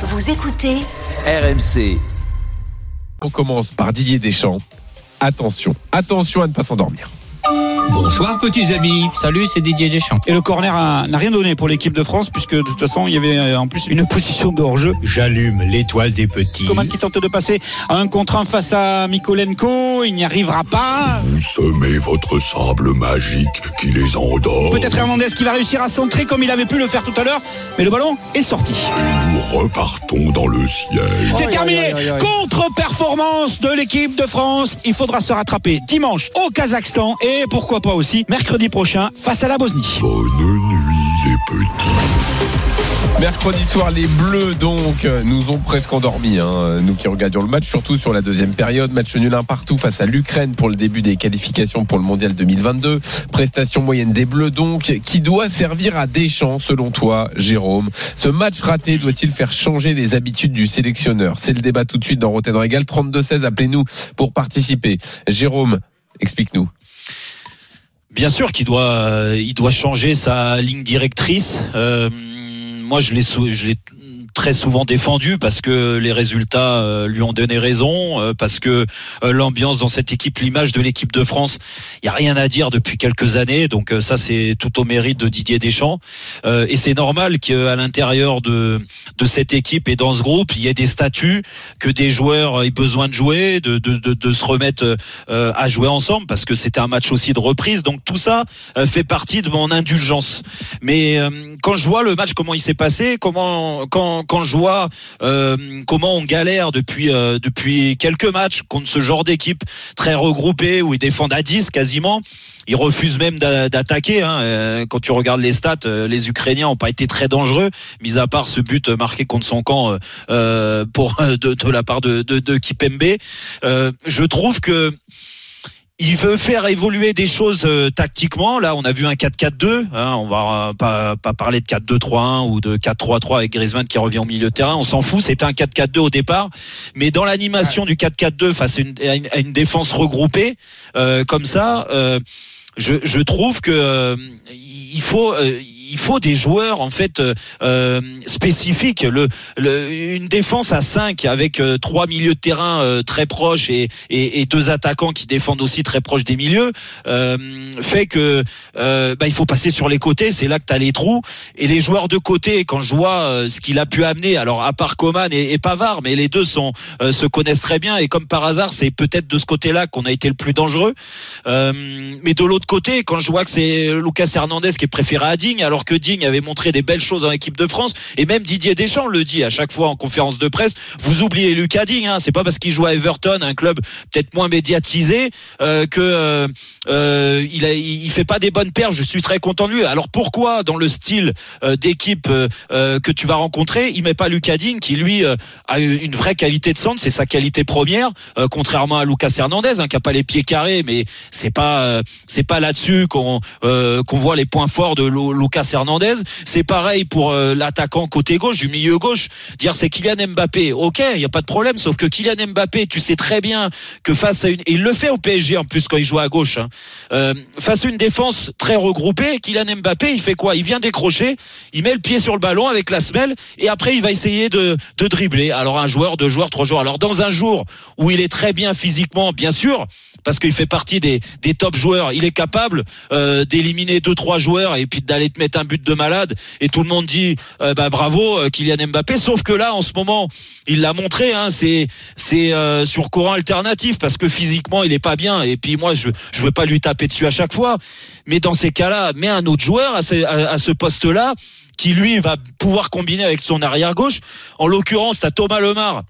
Vous écoutez RMC. On commence par Didier Deschamps. Attention, attention à ne pas s'endormir. Bonsoir petits amis. Salut, c'est Didier Deschamps. Et le corner a- n'a rien donné pour l'équipe de France puisque de toute façon il y avait euh, en plus une position de hors-jeu. J'allume l'étoile des petits. Coman qui tente de passer à un contre un face à Mikolenko, il n'y arrivera pas. Vous semez votre sable magique qui les endort. Peut-être Hernandez qui va réussir à centrer comme il avait pu le faire tout à l'heure, mais le ballon est sorti. Et nous repartons dans le ciel. C'est terminé. Contre-performance de l'équipe de France. Il faudra se rattraper dimanche au Kazakhstan et pourquoi pas aussi mercredi prochain face à la Bosnie. Bonne nuit les petits. Mercredi soir, les Bleus, donc, euh, nous ont presque endormis, hein, nous qui regardions le match, surtout sur la deuxième période. Match nul un partout face à l'Ukraine pour le début des qualifications pour le Mondial 2022. Prestation moyenne des Bleus, donc, qui doit servir à Deschamps, selon toi, Jérôme. Ce match raté doit-il faire changer les habitudes du sélectionneur? C'est le débat tout de suite dans Rotten Régal. 32-16, appelez-nous pour participer. Jérôme, explique-nous. Bien sûr qu'il doit, il doit changer sa ligne directrice. Euh, moi, je l'ai, je l'ai très souvent défendu parce que les résultats euh, lui ont donné raison, euh, parce que euh, l'ambiance dans cette équipe, l'image de l'équipe de France, il y a rien à dire depuis quelques années. Donc ça, c'est tout au mérite de Didier Deschamps. Et c'est normal qu'à l'intérieur de de cette équipe et dans ce groupe, il y ait des statuts, que des joueurs aient besoin de jouer, de de de, de se remettre à jouer ensemble parce que c'était un match aussi de reprise. Donc tout ça fait partie de mon indulgence. Mais quand je vois le match, comment il s'est passé, comment quand quand je vois euh, comment on galère depuis euh, depuis quelques matchs contre ce genre d'équipe très regroupée où ils défendent à 10 quasiment, ils refusent même d'a- d'attaquer. Hein. Euh, Quand tu regardes les stats, euh, les Ukrainiens ont pas été très dangereux, mis à part ce but marqué contre son camp euh, euh, pour de, de la part de, de, de Kipembe. Je trouve que il veut faire évoluer des choses euh, tactiquement. Là, on a vu un 4-4-2. Hein, on va euh, pas, pas parler de 4-2-3-1 ou de 4-3-3 avec Griezmann qui revient au milieu de terrain. On s'en fout. C'était un 4-4-2 au départ. Mais dans l'animation du 4-4-2 face à une, à une- à une défense regroupée euh, comme ça, euh, je, je trouve que euh, il faut euh, il faut des joueurs en fait euh, euh, spécifiques. Le, le- une défense à 5 avec euh, trois milieux de terrain euh, très proches et, et, et deux attaquants qui défendent aussi très proches des milieux fait que bah, il faut passer sur les côtés. C'est là que tu as les trous et les joueurs de côté. Quand je vois ce qu'il a pu amener, alors à part Coman et, et Pavard, mais les deux sont se connaissent très bien et comme par hasard, c'est peut-être de ce côté-là qu'on a été le plus dangereux. Mais de l'autre côté, quand je vois que c'est Lucas Hernandez qui est préféré à Digne, alors que Digne avait montré des belles choses en équipe de France, et même Didier Deschamps le dit à chaque fois en conférence de presse, vous oubliez Lucas Digne, hein, c'est pas parce qu'il joue à Everton, un club peut-être moins médiatisé, euh, que euh, euh, il, fait pas des bonnes perfs. Je suis très content de lui. Alors pourquoi dans le style euh, d'équipe que tu vas rencontrer, il met pas Lucas Digne qui lui a une vraie qualité de centre, c'est sa qualité première, contrairement à Lucas Hernandez hein, qui a pas les pieds carrés, mais c'est pas c'est pas là-dessus qu'on qu'on voit les points forts de Lu- Hernandez. C'est pareil pour euh, l'attaquant côté gauche du milieu gauche. Dire c'est Kylian Mbappé, ok, il y a pas de problème. Sauf que Kylian Mbappé, tu sais très bien que face à une et il le fait au PSG en plus quand il joue à gauche. hein. Euh, face à une défense très regroupée, Kylian Mbappé, il fait quoi? Il vient décrocher, il met le pied sur le ballon avec la semelle et après il va essayer de, de dribbler. Alors un joueur, deux joueurs, trois joueurs. Alors dans un jour où il est très bien physiquement, bien sûr, parce qu'il fait partie des, des top joueurs, il est capable euh, d'éliminer deux trois joueurs et puis d'aller te mettre un but de malade. Et tout le monde dit euh, bah bravo euh, Kylian Mbappé. Sauf que là en ce moment, il l'a montré, hein, c'est c'est sur courant alternatif parce que physiquement il est pas bien. Et puis moi je je veux pas lui taper dessus à chaque fois, mais dans ces cas-là, mets un autre joueur à ce, à, à ce poste-là qui lui va pouvoir combiner avec son arrière gauche. En l'occurrence, t'as Thomas Lemar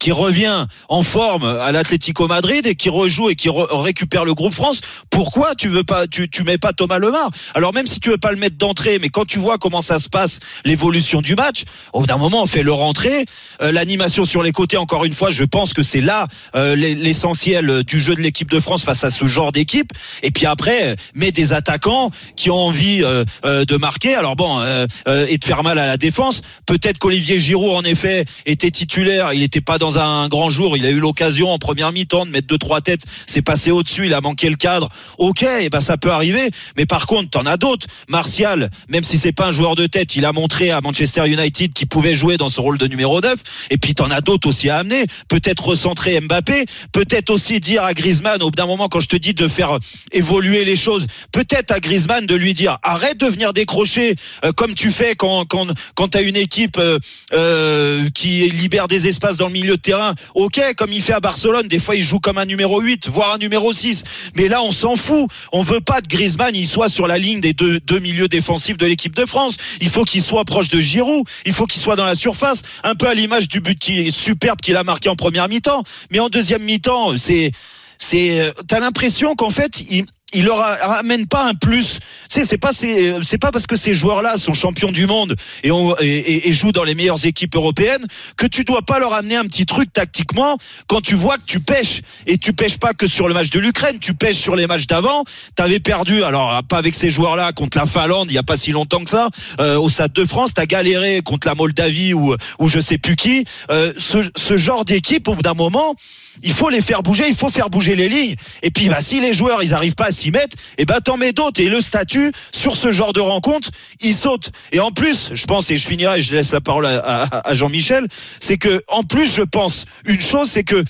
qui revient en forme à l'Atlético Madrid et qui rejoue et qui re- récupère le groupe France. Pourquoi tu veux pas, tu, tu mets pas Thomas Lemar? Alors même si tu veux pas le mettre d'entrée, mais quand tu vois comment ça se passe, l'évolution du match, au bout d'un moment on fait le rentrer, Euh, l'animation sur les côtés. Encore une fois, je pense que c'est là euh, l'e- l'essentiel du jeu de l'équipe de France face à ce genre d'équipe. Et puis après, euh, mets des attaquants qui ont envie euh, euh, de marquer. Alors bon, euh, euh, et de faire mal à la défense. Peut-être qu'Olivier Giroud en effet était titulaire, il n'était pas dans un grand jour. Il a eu l'occasion en première mi-temps de mettre deux trois têtes. C'est passé au-dessus. Il a manqué le cadre. Ok, et ben ça peut arriver. Mais par contre, t'en as d'autres. Martial, même si c'est pas un joueur de tête, il a montré à Manchester United qu'il pouvait jouer dans ce rôle de numéro 9. Et puis t'en as d'autres aussi à amener. Peut-être recentrer Mbappé. Peut-être aussi dire à Griezmann au bout d'un moment quand je te dis de faire évoluer les choses. Peut-être à Griezmann de lui dire arrête de venir décrocher euh, comme tu fais quand quand quand t'as une équipe euh, euh, qui libère des espaces dans le milieu terrain. Ok, comme il fait à Barcelone. Des fois il joue comme un numéro 8, voire un numéro 6. Mais là on s'en fout. On veut pas de Griezmann, il soit sur la ligne des deux, deux milieux défensifs de l'équipe de France. Il faut qu'il soit proche de Giroud. Il faut qu'il soit dans la surface, un peu à l'image du but qui est superbe qu'il a marqué en première mi-temps. Mais en deuxième mi-temps, c'est c'est euh, t'as l'impression qu'en fait il, il leur ramène pas un plus. C'est c'est pas c'est c'est pas parce que ces joueurs-là sont champions du monde et, on, et, et, jouent dans les meilleures équipes européennes que tu dois pas leur amener un petit truc tactiquement quand tu vois que tu pêches et tu pêches pas que sur le match de l'Ukraine, tu pêches sur les matchs d'avant. T'avais perdu alors pas avec ces joueurs-là contre la Finlande il y a pas si longtemps que ça euh, au Stade de France. T'as galéré contre la Moldavie ou ou je sais plus qui. Euh, ce, ce genre d'équipe au bout d'un moment, il faut les faire bouger, il faut faire bouger les lignes. Et puis bah si les joueurs ils arrivent pas à mettre, et eh ben t'en mets d'autres. Et le statut sur ce genre de rencontre, il saute. Et en plus, je pense et je finirai, je laisse la parole à Jean-Michel, c'est que en plus je pense une chose, c'est que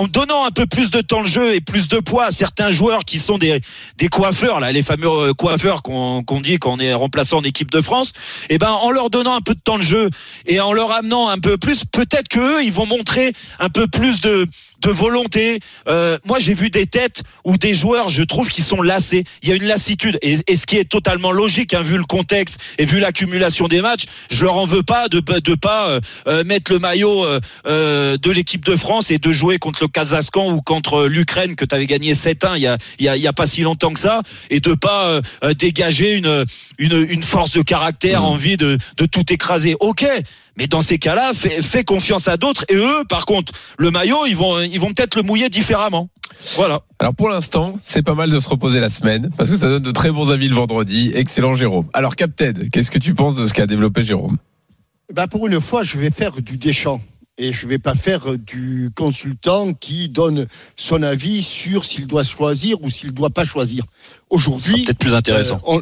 en donnant un peu plus de temps de jeu et plus de poids à certains joueurs qui sont des, des coiffeurs, là, les fameux euh, coiffeurs qu'on dit qu'on est remplaçant en équipe de France, et eh ben en leur donnant un peu de temps de jeu et en leur amenant un peu plus, peut-être que eux, ils vont montrer un peu plus de de volonté. Euh, moi, j'ai vu des têtes ou des joueurs, je trouve, qui sont lassés. Il y a une lassitude, et, ce qui est totalement logique, hein, vu le contexte et vu l'accumulation des matchs. Je leur en veux pas de de pas euh, mettre le maillot de l'équipe de France et de jouer contre le Kazakhstan ou contre l'Ukraine que tu avais gagné 7-1 il y a, il y a il y a pas si longtemps que ça, et de pas dégager une, une une force de caractère, mmh. envie de de tout écraser. Ok, mais dans ces cas-là, fais, confiance à d'autres. Et eux, par contre, le maillot, ils vont, ils vont peut-être le mouiller différemment. Voilà. Alors pour l'instant, c'est pas mal de se reposer la semaine parce que ça donne de très bons avis le vendredi. Excellent Jérôme. Alors Captain, qu'est-ce que tu penses de ce qu'a développé Jérôme? Bah Pour une fois, je vais faire du déchant et je vais pas faire du consultant qui donne son avis sur s'il doit choisir ou s'il doit pas choisir. Aujourd'hui, peut-être plus intéressant. Euh,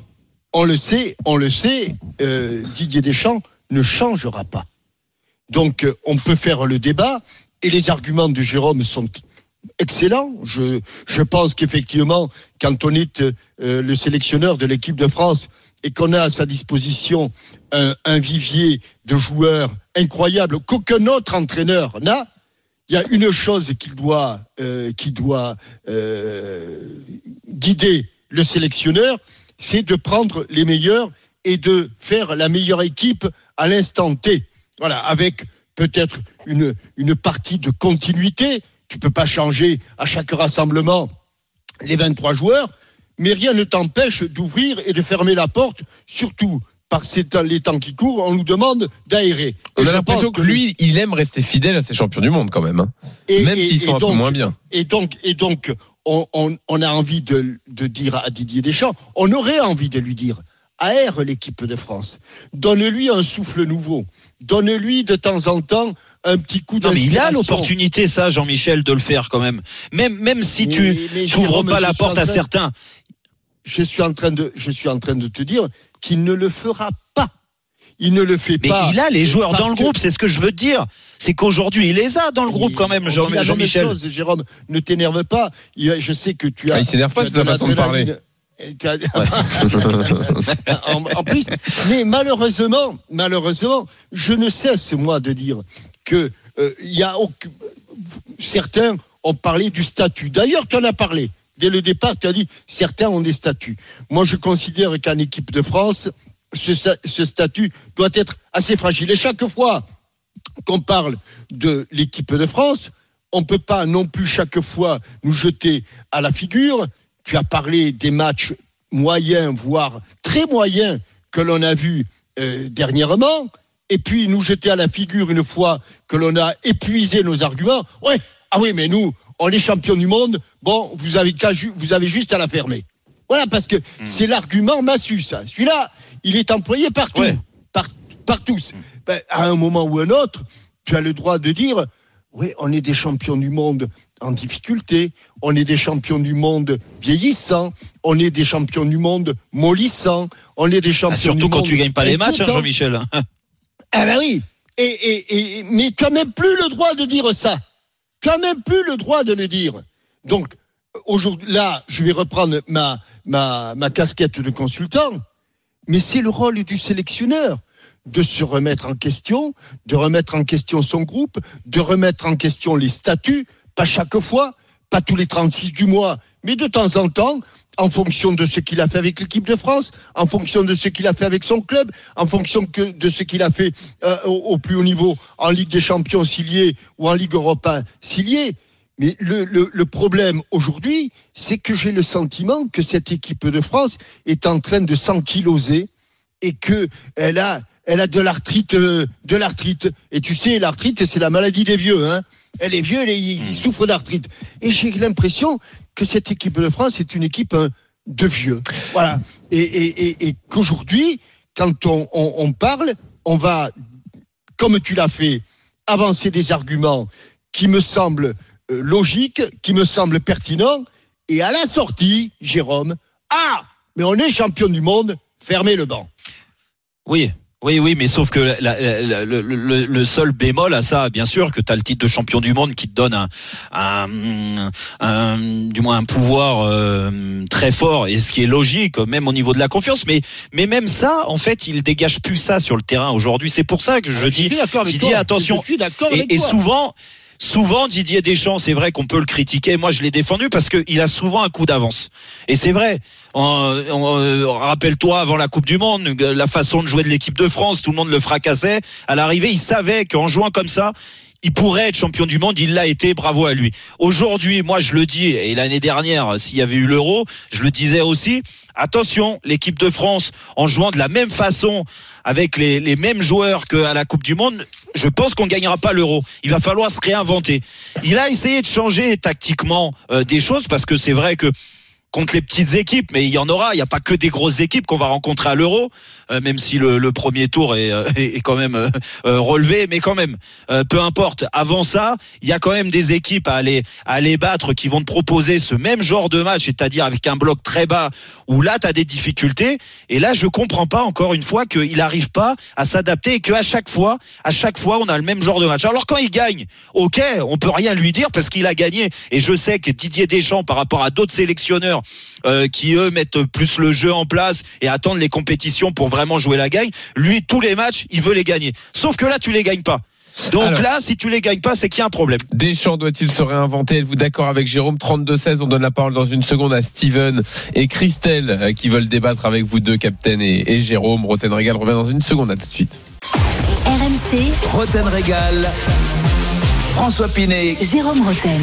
on, le sait, on le sait. Euh, Didier Deschamps ne changera pas. Donc euh, on peut faire le débat et les arguments de Jérôme sont excellents. Je, je pense qu'effectivement, quand on est euh, le sélectionneur de l'équipe de France et qu'on a à sa disposition un, vivier de joueurs incroyables qu'aucun autre entraîneur n'a, il y a une chose qui doit, euh, doit euh, guider le sélectionneur, c'est de prendre les meilleurs et de faire la meilleure équipe à l'instant T. Voilà, avec peut-être une, une partie de continuité. Tu peux pas changer à chaque rassemblement les 23 joueurs, mais rien ne t'empêche d'ouvrir et de fermer la porte, surtout par ces temps, les temps qui courent, on nous demande d'aérer. On a l'impression que, lui, il aime rester fidèle à ses champions du monde quand même, hein. et, même s'ils sont un peu moins bien. Et donc, et donc on, on, on a envie de, de dire à Didier Deschamps, on aurait envie de lui dire, aère l'équipe de France. Donne-lui un souffle nouveau. Donne-lui de temps en temps un petit coup Non, mais il a l'opportunité, ça, Jean-Michel, de le faire quand même. Même, même si tu n'ouvres pas la porte à certains. Je suis en train de, je suis en train de te dire qu'il ne le fera pas. Il ne le fait mais pas. Mais il a les joueurs dans le groupe, c'est ce que je veux dire. C'est qu'aujourd'hui, il les a dans le groupe quand même, Jean-Michel. Jérôme, ne t'énerve pas. Je sais que tu as. Ah, il s'énerve pas, je sa façon de parler. en, plus, mais malheureusement, malheureusement, je ne cesse moi de dire que euh, il y a certains ont parlé du statut. D'ailleurs, tu en as parlé dès le départ. Tu as dit certains ont des statuts. Moi, je considère qu'en équipe de France, ce, statut doit être assez fragile. Et chaque fois qu'on parle de l'équipe de France, on peut pas non plus chaque fois nous jeter à la figure tu as parlé des matchs moyens, voire très moyens que l'on a vus euh, dernièrement, et puis nous jeter à la figure une fois que l'on a épuisé nos arguments. Ah oui, mais nous, on est champion du monde. Bon, vous avez, vous avez juste à la fermer. Voilà, parce que hmm. c'est l'argument massu, ça. Celui-là, il est employé partout, par, par, tous. Hmm. Ben, à un moment ou un autre, tu as le droit de dire Oui, on est des champions du monde en difficulté, on est des champions du monde vieillissants, on est des champions du monde mollissants, on est des champions Ah, surtout du quand monde tu gagnes pas les matchs, hein. Jean-Michel. Ah ben oui. Et, et, et, mais tu n'as même plus le droit de dire ça. N'as même plus le droit de le dire. Donc, aujourd'hui, là, je vais reprendre ma casquette de consultant, mais c'est le rôle du sélectionneur de se remettre en question, de remettre en question son groupe, de remettre en question les statuts, pas chaque fois, pas tous les 36 du mois, mais de temps en temps, en fonction de ce qu'il a fait avec l'équipe de France, en fonction de ce qu'il a fait avec son club, en fonction que de ce qu'il a fait euh, au, au plus haut niveau en Ligue des Champions s'il y est ou en Ligue Europa s'il y est. Mais le, le, le problème aujourd'hui, c'est que j'ai le sentiment que cette équipe de France est en train de s'ankyloser et que elle a, elle a de l'arthrite, euh, de l'arthrite. Et tu sais, l'arthrite, c'est la maladie des vieux. Hein. Elle est vieux, elle est- il souffre d'arthrite. Et j'ai l'impression que cette équipe de France est une équipe hein, de vieux. Voilà. Et, qu'aujourd'hui, quand on, on, on parle, on va, comme tu l'as fait, avancer des arguments qui me semblent euh, logiques, qui me semblent pertinents. Et à la sortie, Jérôme, ah, mais on est champion du monde, fermez le banc. Oui. Oui, oui, mais sauf que la- la- la- le, le- le seul bémol à ça, bien sûr, que tu as le titre de champion du monde qui te donne un, un- un- du moins un pouvoir euh, très fort, et ce qui est logique, même au niveau de la confiance. Mais, mais même ça, en fait, il dégage plus ça sur le terrain aujourd'hui. C'est pour ça que je dis, attention. Je suis d'accord et, souvent, souvent Didier Deschamps, c'est vrai qu'on peut le critiquer. Moi, je l'ai défendu parce qu'il a souvent un coup d'avance. Et c'est vrai. Euh, Rappelle-toi avant la Coupe du Monde, la façon de jouer de l'équipe de France, tout le monde le fracassait. À l'arrivée, il savait qu'en jouant comme ça. Il pourrait être champion du monde, il l'a été, bravo à lui. Aujourd'hui, moi je le dis, et l'année dernière, s'il y avait eu l'euro, je le disais aussi, attention, l'équipe de France, en jouant de la même façon, avec les mêmes joueurs qu'à la Coupe du Monde, je pense qu'on gagnera pas l'euro. Il va falloir se réinventer. Il a essayé de changer tactiquement euh, des choses parce que c'est vrai que contre les petites équipes, mais il y en aura. Il n'y a pas que des grosses équipes qu'on va rencontrer à l'Euro, euh, même si le, premier tour est, euh, quand même euh, relevé, mais quand même, peu importe. Avant ça, il y a quand même des équipes à aller à aller battre qui vont te proposer ce même genre de match, c'est-à-dire avec un bloc très bas où là tu as des difficultés. Et là, je comprends pas encore une fois qu'il n'arrive pas à s'adapter et qu'à chaque fois, à chaque fois, on a le même genre de match. Alors quand il gagne, ok, on peut rien lui dire parce qu'il a gagné. Et je sais que Didier Deschamps, par rapport à d'autres sélectionneurs euh, qui eux mettent plus le jeu en place et attendent les compétitions pour vraiment jouer la gagne, lui tous les matchs, il veut les gagner. Sauf que là, tu les gagnes pas. Donc Alors. là, si tu les gagnes pas, c'est qu'il y a un problème. Deschamps doit-il se réinventer? Êtes-vous d'accord avec Jérôme? 32-16 On donne la parole dans une seconde à Steven et Christelle euh, qui veulent débattre avec vous deux, Captain et, et Jérôme. Roten Régal revient dans une seconde. À tout de suite. RMC, Roten Régal. François Pinet. Jérôme Roten.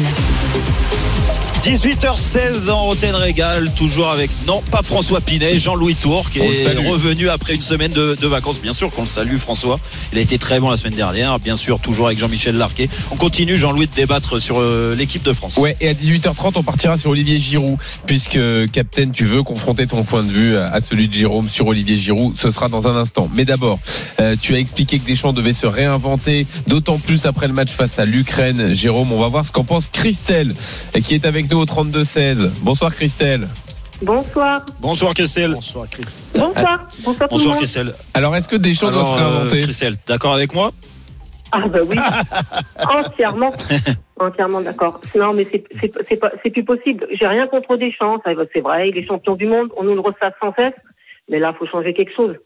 18h16 en Roten Régal, toujours avec, non, pas François Pinet, Jean-Louis Tour, qui On est revenu après une semaine de, de vacances. Bien sûr qu'on le salue, François. Il a été très bon la semaine dernière. Bien sûr, toujours avec Jean-Michel Larquet. On continue, Jean-Louis, de débattre sur euh, l'équipe de France. Ouais, et à 18h30, on partira sur Olivier Giroud, puisque Captain, tu veux confronter ton point de vue à à celui de Jérôme sur Olivier Giroud. Ce sera dans un instant. Mais d'abord, euh, tu as expliqué que Deschamps devait se réinventer, d'autant plus après le match face à l'Ukraine. Jérôme, on va voir ce qu'en pense Christelle, euh, qui est avec nous au 32-16. Bonsoir Christelle. Bonsoir. Bonsoir, Christelle. Bonsoir, Chris. Bonsoir. Bonsoir tout le Bonsoir, monde. Christelle. Alors, est-ce que Deschamps doit se euh, réinventer? Christelle, d'accord avec moi? Ah bah oui. Entièrement. Entièrement d'accord. Non mais c'est c'est c'est pas c'est plus possible. J'ai rien contre Deschamps, ça, c'est vrai, il est champion du monde, on nous le ressasse sans cesse. Mais là, faut changer quelque chose.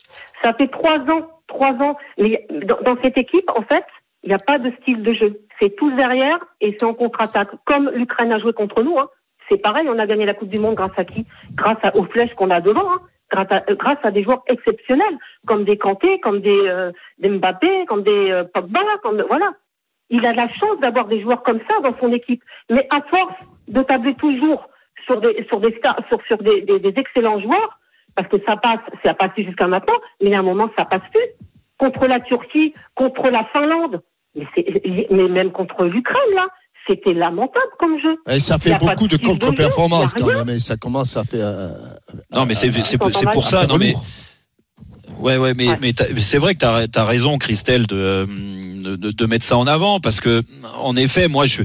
Ça fait trois ans, trois ans. Mais dans, dans cette équipe, en fait, il n'y a pas de style de jeu. C'est tous derrière et c'est en contre-attaque. Comme l'Ukraine a joué contre nous, hein. c'est pareil. On a gagné la Coupe du Monde grâce à qui? Grâce à, aux flèches qu'on a devant. Hein. Grâce, à, euh, grâce à des joueurs exceptionnels, comme des Kanté, comme des, euh, Mbappé, comme des euh, Pogba, comme voilà. Il a la chance d'avoir des joueurs comme ça dans son équipe. Mais à force de tabler toujours sur des sur des sur des, excellents joueurs, parce que ça passe, ça a passé jusqu'à maintenant, mais a un moment ça passe plus. Contre la Turquie, contre la Finlande, mais, même contre l'Ukraine là, c'était lamentable comme jeu. Et ça fait beaucoup de contre-performances quand même. Et ça commence à faire. euh, Non, mais c'est pour ça. Non, mais Ouais, ouais, mais, Ouais. mais t'as- c'est vrai que t'as as raison, Christelle, de, euh, de, de mettre ça en avant parce que en effet, moi je,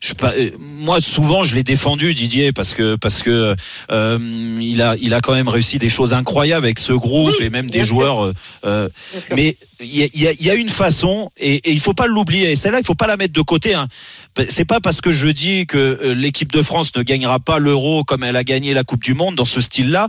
je pas- euh, moi souvent je l'ai défendu Didier parce que parce que euh, il a il a quand même réussi des choses incroyables avec ce groupe Oui, et même des sûr. joueurs. euh, mais il y a, il y a- il y a une façon et, et il faut pas l'oublier. Et celle-là, il faut pas la mettre de côté. Hein. C'est pas parce que je dis que euh, l'équipe de France ne gagnera pas l'Euro comme elle a gagné la Coupe du Monde dans ce style-là.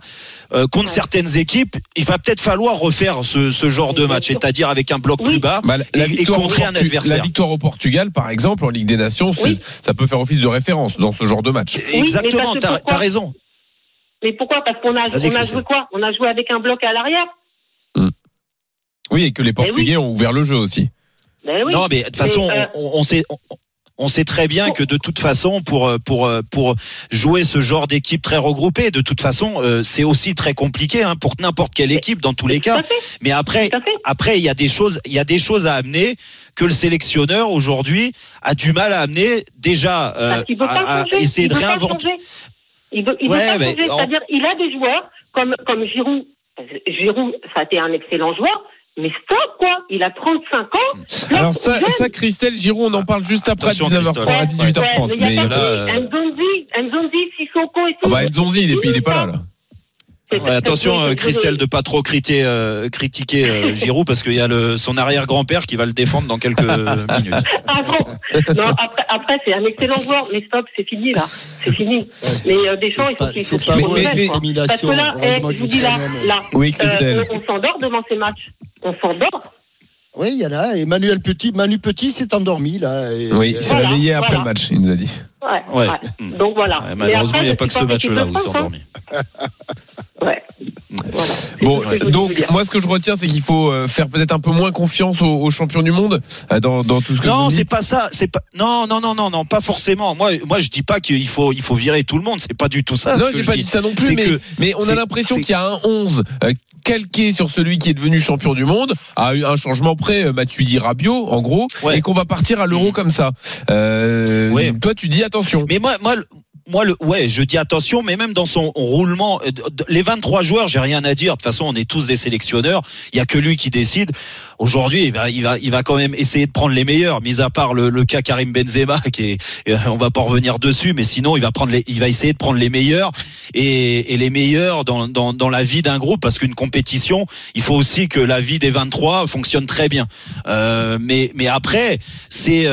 Euh, contre Ouais. certaines équipes, il va peut-être falloir refaire ce, ce genre de match, c'est-à-dire avec un bloc Oui. plus bas Bah, la, et, et victoire au contrer un adversaire. la victoire au Portugal, par exemple, en Ligue des Nations, Oui. ça peut faire office de référence dans ce genre de match. Exactement, pourquoi as raison. Mais pourquoi? Parce qu'on a, on joué quoi? On a joué avec un bloc à l'arrière. Oui, et que les oui. Portugais ont ouvert le jeu aussi. Ben oui. Non, mais de toute façon, euh, on, on sait. On, on sait très bien que de toute façon, pour pour pour jouer ce genre d'équipe très regroupée, de toute façon, euh, c'est aussi très compliqué hein, pour n'importe quelle équipe dans tous les cas. Mais après, après, il y a des choses, il y a des choses à amener que le sélectionneur aujourd'hui a du mal à amener déjà euh, à, essayer il de réinventer. Il veut, il Ouais, veut pas changer. C'est-à-dire, il a des joueurs comme comme Giroud. Giroud, ça a été un excellent joueur, mais stop quoi. Il a 35 ans. Alors ça, Christelle Giroud, on en parle juste après à Attention, 19h30, Christophe. à 18h30. Ouais, mais il y a euh. Nzonzi, Sissoko et tout. ah bah, Nzonzi, il est, il est pas là. là. Ouais, attention, euh, Christelle, de pas trop critiquer, euh, critiquer euh, Giroud parce qu'il y a le, son arrière-grand-père qui va le défendre dans quelques minutes. Ah bon? Non, après, après c'est un excellent joueur, mais stop, c'est fini là, c'est fini. Mais euh, Deschamps, il faut pas- qu'il c'est faut qu'il pas se. Parce que là, eh, je vous dis là, là, Oui, euh, on s'endort devant ces matchs. On s'endort. Oui, il y en a. Emmanuel Petit, Manu Petit s'est endormi là. et- Oui, il s'est Voilà, réveillé après voilà. le match, il nous a dit. Ouais. Ouais. ouais. Donc voilà. Ouais, malheureusement, il n'y a pas que ce match-là où il s'est France, hein. endormi. Ouais. Voilà. Bon, donc moi ce que je retiens, c'est qu'il faut euh, faire peut-être un peu moins confiance aux, aux champions du monde euh, dans, dans tout ce que Non, c'est pas ça. C'est pas. Non, non, non, non, non, pas forcément. Moi, moi, je dis pas qu'il faut, il faut virer tout le monde. C'est pas du tout ça. Non, j'ai pas dis. dit ça non plus, mais, que- mais on a l'impression qu'il y a un 11 euh, calqué sur celui qui est devenu champion du monde, à eu un changement près, euh, Matuidi Rabiot, en gros, Ouais. et qu'on va partir à l'euro comme ça. Euh, Ouais. Toi, tu dis attention. Mais moi, moi, moi, le, ouais, je dis attention, mais même dans son roulement, euh, les 23 joueurs, j'ai rien à dire. De toute façon, on est tous des sélectionneurs. Il y a que lui qui décide. Aujourd'hui, il va, il va, il va quand même essayer de prendre les meilleurs, mis à part le, cas Karim Benzema, qui est, euh, on va pas revenir dessus, mais sinon, il va prendre il va essayer de prendre les meilleurs et, les meilleurs dans, dans, la vie d'un groupe, parce qu'une compétition, il faut aussi que la vie des 23 fonctionne très bien. Euh, mais, mais après, c'est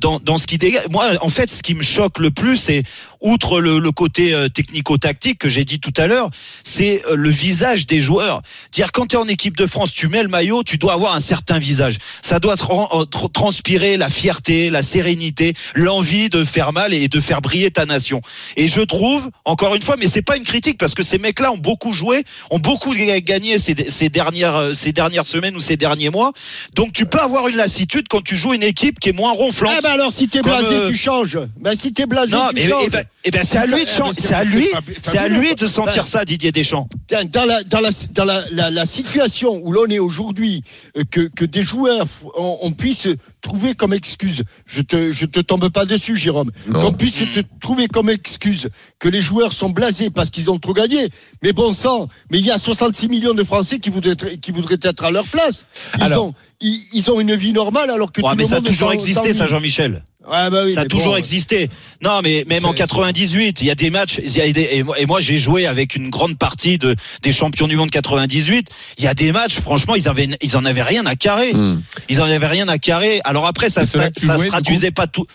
dans, dans ce qui dégage. Moi, en fait, ce qui me choque le plus, c'est outre le, le côté euh, technico-tactique que j'ai dit tout à l'heure, c'est euh, le visage des joueurs. Dire quand tu es en équipe de France, tu mets le maillot, tu dois avoir un certain visage. Ça doit tra- tr- transpirer la fierté, la sérénité, l'envie de faire mal et de faire briller ta nation. Et je trouve, encore une fois, mais c'est pas une critique parce que ces mecs-là ont beaucoup joué, ont beaucoup ga- gagné ces, ces dernières euh, ces dernières semaines ou ces derniers mois. Donc tu peux avoir une lassitude quand tu joues une équipe qui est moins ronflante. Ah ben alors si t'es blasé, euh, tu changes. Ben si t'es blasé, Non, tu mais changes. eh ben, eh ben, c'est à lui de ben, c'est- à lui, c'est à lui de sentir Ben, ça, Didier Deschamps. dans la, dans la, dans la, la, la situation où l'on est aujourd'hui, euh, que, que des joueurs, on, on puisse trouver comme excuse, je te, je te tombe pas dessus, Jérôme, qu'on puisse te trouver comme excuse que les joueurs sont blasés parce qu'ils ont trop gagné. Mais bon sang, mais il y a 66 millions de Français qui voudraient, être- qui voudraient être à leur place. Ils, Alors. ont, ils, ils ont une vie normale alors que Ouais, tout mais le ça a toujours existé, ça. Jean-Michel. Ouais, bah oui, ça a toujours bon, existé. Non, mais même en C'est- 98, il y a des matchs. il y a des- et moi, et moi, j'ai joué avec une grande partie de des champions du monde 98. Il y a des matchs, franchement, ils avaient, ils en avaient rien à carrer. Hmm. Ils en avaient rien à carrer. Alors après, ça, se, ça se du traduisait pas tout.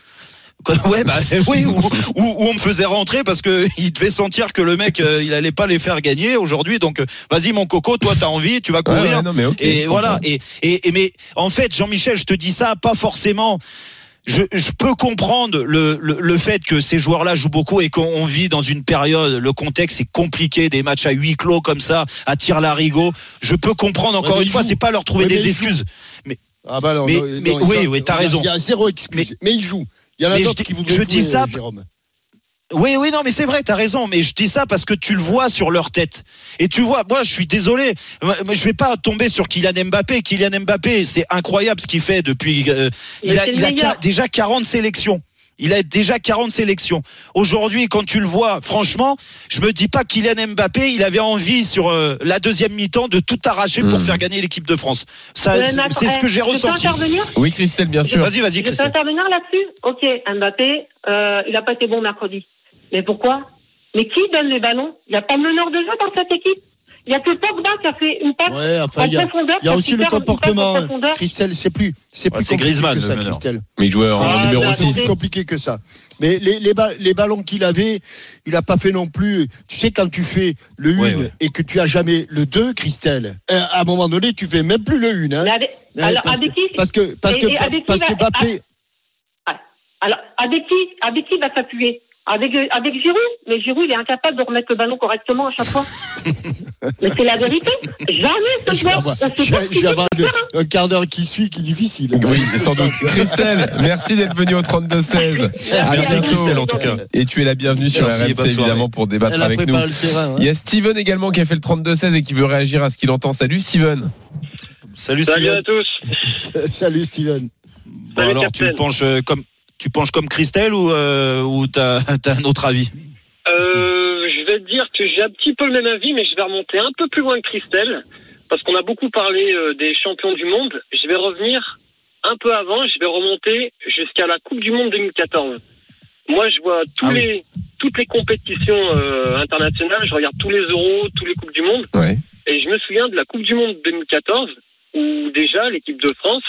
Ouais, bah oui, ou, ou, ou on me faisait rentrer parce que il devait sentir que le mec, euh, il allait pas les faire gagner aujourd'hui. Donc, euh, vas-y mon coco, toi t'as envie, tu vas courir. ouais, non, mais ok, et voilà. Et, et, et mais en fait, Jean-Michel, je te dis ça pas forcément. Je, je peux comprendre le, le, le fait que ces joueurs-là jouent beaucoup et qu'on vit dans une période, le contexte est compliqué, des matchs à huis clos comme ça, à tir larigot. Je peux comprendre encore mais une fois, c'est pas leur trouver Ouais, mais des excuses. Ah bah non, Mais- non, mais non, oui, oui, t'as il y a- raison. Il y a zéro excuse. Mais ils jouent. Il y en a d'autres qui voudraient je dis ça- Jérôme. Oui, oui, non, mais c'est vrai, t'as raison. Mais je dis ça parce que tu le vois sur leur tête. Et tu vois, moi, je suis désolé. Je vais pas tomber sur Kylian Mbappé. Kylian Mbappé, c'est incroyable ce qu'il fait depuis. euh, il a, il déjà 40 sélections. Il a déjà 40 sélections. Aujourd'hui, quand tu le vois, franchement, je me dis pas Kylian Mbappé, il avait envie sur euh, la deuxième mi-temps de tout arracher pour Mm. faire gagner l'équipe de France. Ça, c'est ce que j'ai ressenti. intervenir Oui, Christelle, bien sûr. Vas-y, vas-y, Je peux Christelle. intervenir là-dessus? Ok, Mbappé, euh, il n'a pas été bon mercredi. Mais pourquoi? Mais qui donne les ballons? Il n'y a pas de meneur de jeu dans cette équipe? Il n'y a que Pogba qui a fait une passe Ouais, enfin, en il y a, profondeur. il y a aussi le comportement. profondeur. Christelle, c'est plus, c'est Ouais, plus c'est compliqué Griezmann, que le ça. Christelle. Mais il jouait en Ah, numéro mais 6. attendez. C'est compliqué que ça. Mais les, les, ba- les ballons qu'il avait, il n'a pas fait non plus. Tu sais, quand tu fais le 1 Ouais, ouais. et que tu as jamais le 2, Christelle, euh, à un moment donné, tu fais même plus le 1. Hein. Mais avec, Ouais, alors, parce, avec que, qui parce que parce Et- que et parce que va- Mbappé, Ah, Alors, avec qui, avec qui va s'appuyer avec, avec Giroud Mais Giroud, il est incapable de remettre le ballon correctement à chaque fois. Mais c'est la vérité. Jamais ce sait je vais- avoir un quart d'heure qui suit, qui est difficile. Oui, sans doute. Christelle, merci d'être venue au 32-16. À Merci. Christelle, en tout cas. Et tu es la bienvenue sur Merci et RMC, évidemment, pour débattre Elle avec nous. préparé le terrain. hein. Il y a Steven également qui a fait le 32-16 et qui veut réagir à ce qu'il entend. Salut Steven. Salut, Salut Steven. à tous. Salut Steven. Bon, Salut, alors, Captain. tu penches euh, comme tu penches comme Christelle ou euh, ou t'as as un autre avis? Euh, je vais te dire que j'ai un petit peu le même avis, mais je vais remonter un peu plus loin que Christelle, parce qu'on a beaucoup parlé euh, des champions du monde. Je vais revenir un peu avant, je vais remonter jusqu'à la Coupe du Monde 2014. Moi, je vois tous Ah oui. toutes les compétitions euh, internationales, je regarde tous les euros, tous les Coupes du Monde, Ouais. et je me souviens de la Coupe du Monde 2014, où déjà l'équipe de France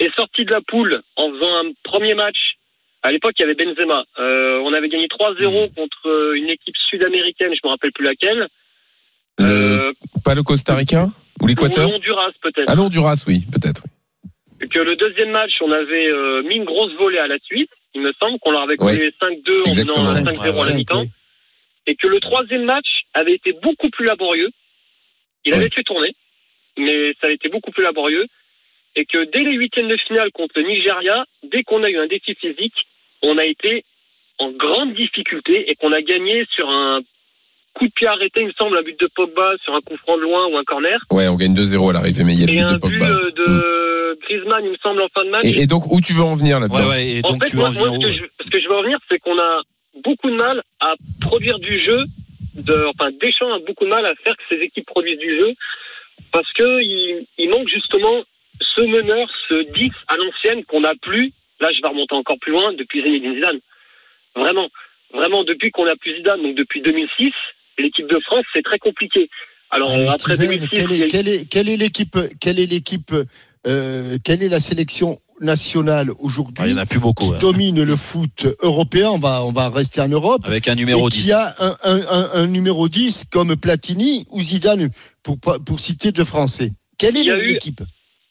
est sortie de la poule en faisant un premier match à l'époque, il y avait Benzema. Euh, on avait gagné 3-0 contre euh, une équipe sud-américaine, je me rappelle plus laquelle. Le- Euh, pas le Costa Rica ou l'Équateur Honduras peut-être. Ah, l'Honduras, oui, peut-être. Que le deuxième match, on avait euh, mis une grosse volée à la suite. Il me semble qu'on leur avait Ouais. collé 5-2 en menant Cinq, 5-0 à la mi-temps. oui. Et que le troisième match avait été beaucoup plus laborieux. Il Ouais. avait fait tourner, mais ça a été beaucoup plus laborieux. Et que dès les huitièmes de finale contre le Nigeria, dès qu'on a eu un défi physique, on a été en grande difficulté et qu'on a gagné sur un coup de pied arrêté, il me semble, un but de Pogba sur un coup franc de loin ou un corner. Ouais, on gagne 2-0 à l'arrivée, mais il y a le Et but un de but Pogba. euh, de Griezmann, il me semble, en fin de match. Et, et donc, où tu veux en venir là-dedans Ouais, ouais. Et En fait, tu moi, en moi, viens ce, que je, ce que je veux en venir, c'est qu'on a beaucoup de mal à produire du jeu. De, enfin, Deschamps a beaucoup de mal à faire que ses équipes produisent du jeu parce que il, il manque justement ce meneur, ce 10 à l'ancienne qu'on n'a plus. Là, je vais remonter encore plus loin depuis Zinedine Zidane. Vraiment, vraiment depuis qu'on a plus Zidane, donc depuis 2006, l'équipe de France c'est très compliqué. Alors Ah, après Steven, 2006, quelle il y est, quelle est, quelle est l'équipe, quelle est l'équipe, euh, quelle est la sélection nationale Ah, Il aujourd'hui y en a plus beaucoup. qui ouais. domine le foot européen? On va, on va rester en Europe. Avec un numéro et 10. qui a un, un, un, un numéro 10 comme Platini ou Zidane, pour, pour citer deux Français. Quelle est Il y eu- l'équipe?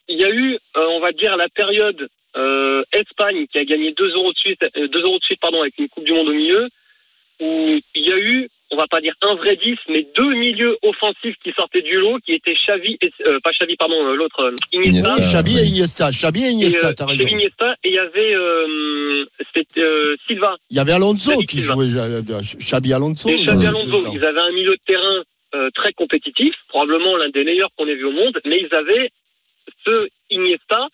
Il y a eu, euh, on va dire, la période euh, Espagne qui a gagné 2 euros de suite, euh, 2 euros de suite pardon, avec une Coupe du Monde au milieu, où il y a eu, on va pas dire un vrai 10, mais deux milieux offensifs qui sortaient du lot, qui étaient Xavi, et, euh, pas Xavi, pardon, euh, l'autre, euh, Iniesta. Iniesta. Et Iniesta. Xabi et Et, Iniesta, euh, t'as Xavi, raison. Iniesta, et il y avait euh, c'était, euh, Silva. Il y avait Alonso qui Silva. jouait, euh, Xabi Alonso. Et Xavi euh, Alonso, ils avaient un milieu de terrain euh, très compétitif, probablement l'un des meilleurs qu'on ait vu au monde, mais ils avaient ce Iniesta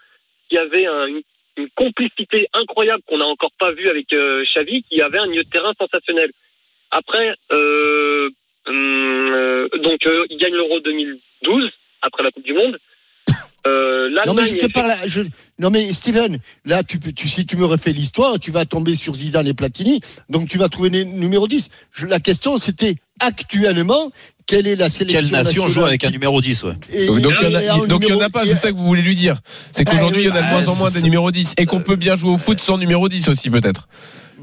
qui avait un- une, une complicité incroyable qu'on n'a encore pas vu avec euh, Xavi, qui avait un milieu de terrain sensationnel. Après, euh, hum, euh, donc euh, il gagne l'Euro 2012 après la Coupe du Monde. Non mais je te parle. je- Non mais Steven, là tu peux, tu si tu me refais l'histoire, tu vas tomber sur Zidane et Platini, donc tu vas trouver numéro 10. Je- la question c'était actuellement quelle est la sélection Quelle nation joue avec un numéro 10 ouais. et- Donc, il y en a- pas, c'est ça que vous voulez lui dire. C'est Ah, qu'aujourd'hui, il y en a de moins ah, en moins c'est- des numéros 10 et qu'on peut bien jouer au foot sans numéro 10 aussi, peut-être.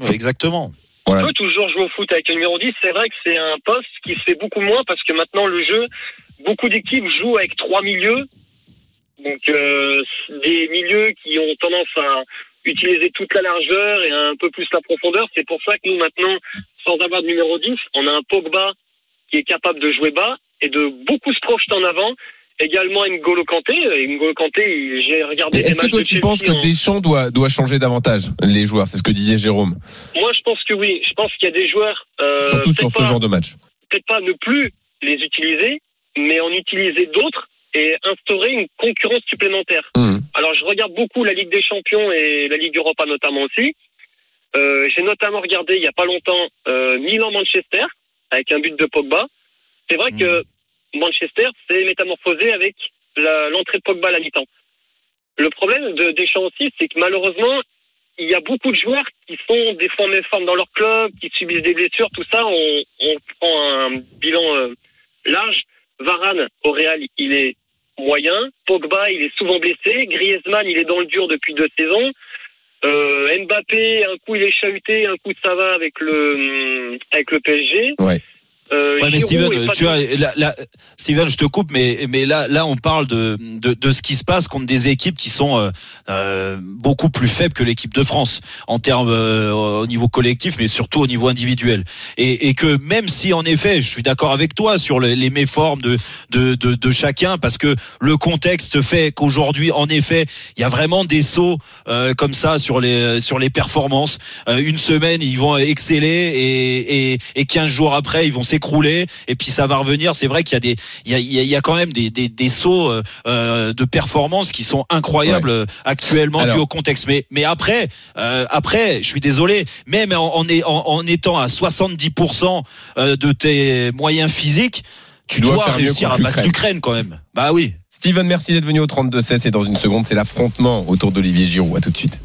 Exactement. On Voilà. peut toujours jouer au foot avec un numéro 10. C'est vrai que c'est un poste qui se fait beaucoup moins parce que maintenant le jeu, beaucoup d'équipes jouent avec trois milieux. Donc euh, des milieux qui ont tendance à utiliser toute la largeur et un peu plus la profondeur. C'est pour ça que nous maintenant, sans avoir de numéro 10, on a un Pogba qui est capable de jouer bas et de beaucoup se projeter en avant. Également N'Golo Kanté. Et N'Golo Kanté, j'ai regardé Est-ce que toi, de tu penses que Deschamps doit, doit changer davantage les joueurs? C'est ce que disait Jérôme. Moi, je pense que oui. Je pense qu'il y a des joueurs. Euh, Surtout sur ce genre de match. peut-être pas ne plus les utiliser, mais en utiliser d'autres et instaurer une concurrence supplémentaire. Hum. Alors je regarde beaucoup la Ligue des Champions et la Ligue Europa notamment aussi. Euh, J'ai notamment regardé il y a pas longtemps euh, Milan-Manchester avec un but de Pogba. C'est vrai Mm. que Manchester s'est métamorphosé avec l'entrée de Pogba à la mi-temps. Le problème de Deschamps aussi, c'est que malheureusement, il y a beaucoup de joueurs qui sont des fois en méforme dans leur club, qui subissent des blessures, tout ça. On, on prend un bilan euh, large. Varane au Real, il est moyen. Pogba, il est souvent blessé. Griezmann, il est dans le dur depuis deux saisons. Euh, Mbappé, un coup il est chahuté, un coup ça va avec le avec le PSG. Euh, Ouais, mais Steven, tu vois, là, là, Steven, je te coupe, mais mais là, là, on parle de, de de ce qui se passe contre des équipes qui sont euh, euh, beaucoup plus faibles que l'équipe de France en termes euh, au niveau collectif, mais surtout au niveau individuel. Et, et que même si, en effet, je suis d'accord avec toi sur les, les méformes de, de de de chacun, parce que le contexte fait qu'aujourd'hui, en effet, il y a vraiment des sauts euh, comme ça sur les sur les performances. Euh, une semaine, ils vont exceller et et et 15 jours après, ils vont s'écrouler et puis ça va revenir. C'est vrai qu'il y a des il y a, il y quand même des des, des sauts euh, euh, de performance qui sont incroyables euh, actuellement Alors- dû au contexte. Mais mais après euh, après, je suis désolé, même en en, est- en, en étant à 70% euh, de tes moyens physiques, Tu dois mieux réussir à battre l'Ukraine. l'Ukraine quand même. Bah oui. Steven, merci d'être venu au 32-16 et dans une seconde, c'est l'affrontement autour d'Olivier Giroud. À tout de suite.